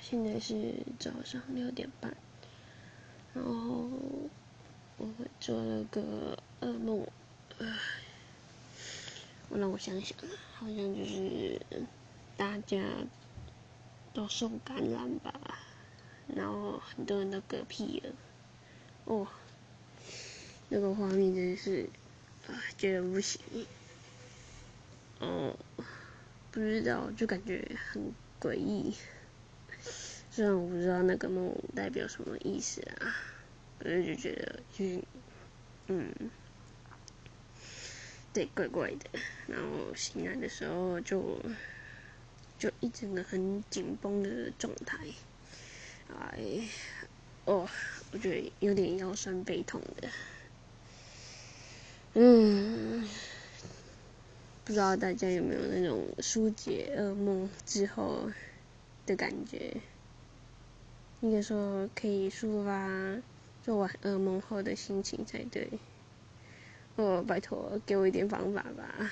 现在是早上六点半，然后我做了个噩梦，唉，我让我想想，好像就是大家都受感染吧，然后很多人都嗝屁了，哦，那个画面真是啊，觉得不行，哦，不知道，就感觉很诡异。虽然我不知道那个梦代表什么意思啊，可是就觉得就是，嗯，对，怪怪的。然后醒来的时候就就一整个很紧绷的状态，哎，哦，我觉得有点腰酸背痛的。嗯，不知道大家有没有那种疏解噩梦之后的感觉？应该说可以抒发做完噩梦后的心情才对。哦，拜托，给我一点方法吧。